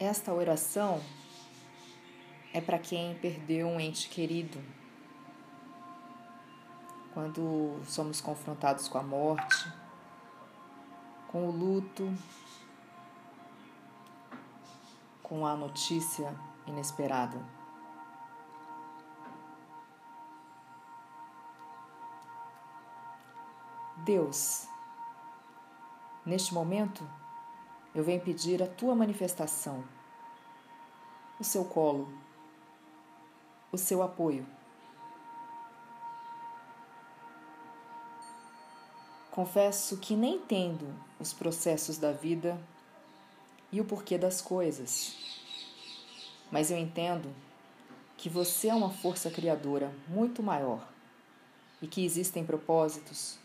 Esta oração é para quem perdeu um ente querido. Quando somos confrontados com a morte, com o luto, com a notícia inesperada. Deus, neste momento, eu venho pedir a tua manifestação, o seu colo, o seu apoio. Confesso que nem entendo os processos da vida e o porquê das coisas, mas eu entendo que você é uma força criadora muito maior e que existem propósitos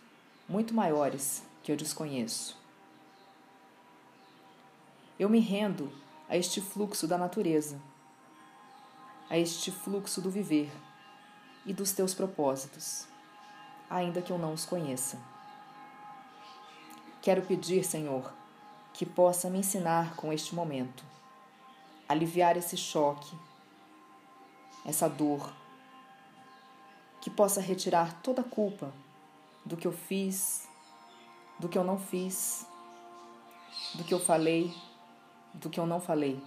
muito maiores que eu desconheço. Eu me rendo a este fluxo da natureza, a este fluxo do viver e dos teus propósitos, ainda que eu não os conheça. Quero pedir, Senhor, que possa me ensinar com este momento, aliviar esse choque, essa dor, que possa retirar toda a culpa do que eu fiz, do que eu não fiz, do que eu falei, do que eu não falei.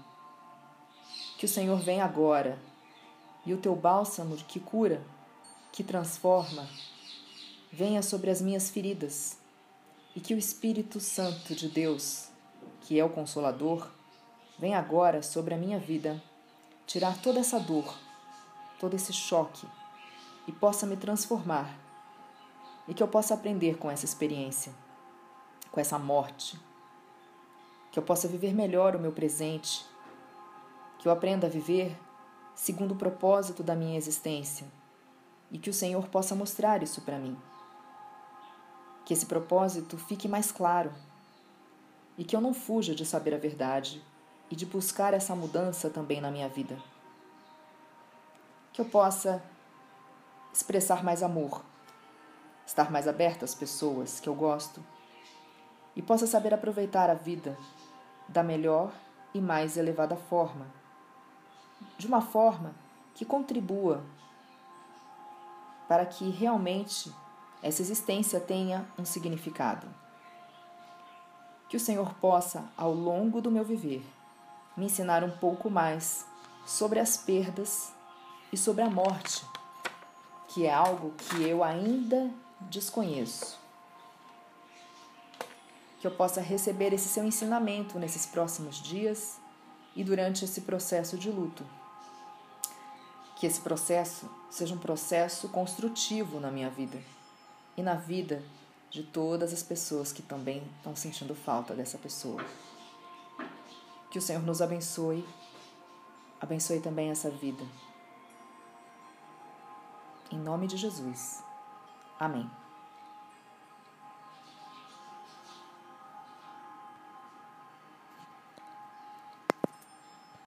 Que o Senhor venha agora. E o teu bálsamo que cura, que transforma, venha sobre as minhas feridas. E que o Espírito Santo de Deus, que é o Consolador, venha agora sobre a minha vida tirar toda essa dor, todo esse choque e possa me transformar. E que eu possa aprender com essa experiência, com essa morte, que eu possa viver melhor o meu presente, que eu aprenda a viver segundo o propósito da minha existência e que o Senhor possa mostrar isso para mim. Que esse propósito fique mais claro e que eu não fuja de saber a verdade e de buscar essa mudança também na minha vida. Que eu possa expressar mais amor estar mais aberta às pessoas que eu gosto e possa saber aproveitar a vida da melhor e mais elevada forma, de uma forma que contribua para que realmente essa existência tenha um significado. Que o Senhor possa, ao longo do meu viver, me ensinar um pouco mais sobre as perdas e sobre a morte, que é algo que eu ainda desconheço. Que eu possa receber esse seu ensinamento nesses próximos dias e durante esse processo de luto. Que esse processo seja um processo construtivo na minha vida e na vida de todas as pessoas que também estão sentindo falta dessa pessoa. Que o Senhor nos abençoe, abençoe também essa vida. Em nome de Jesus. Amém.